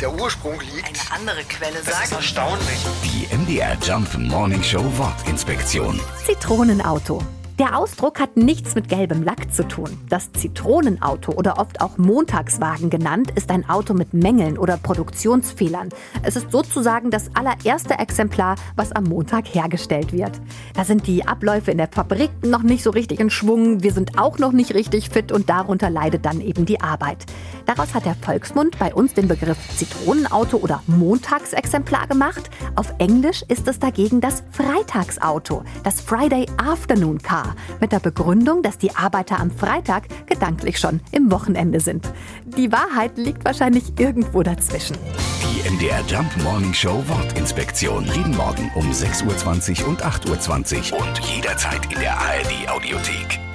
der Ursprung liegt. Eine andere Quelle Das ist sagt. erstaunlich. Die MDR Jump Morning Show Wortinspektion. Zitronenauto. Der Ausdruck hat nichts mit gelbem Lack zu tun. Das Zitronenauto oder oft auch Montagswagen genannt, ist ein Auto mit Mängeln oder Produktionsfehlern. Es ist sozusagen das allererste Exemplar, was am Montag hergestellt wird. Da sind die Abläufe in der Fabrik noch nicht so richtig in Schwung, wir sind auch noch nicht richtig fit und darunter leidet dann eben die Arbeit. Daraus hat der Volksmund bei uns den Begriff Zitronenauto oder Montagsexemplar gemacht. Auf Englisch ist es dagegen das Freitagsauto, das Friday Afternoon Car, mit der Begründung, dass die Arbeiter am Freitag gedanklich schon im Wochenende sind. Die Wahrheit liegt wahrscheinlich irgendwo dazwischen. Die MDR Jump Morning Show Wortinspektion. Jeden Morgen um 6.20 Uhr und 8.20 Uhr und jederzeit in der ARD Audiothek.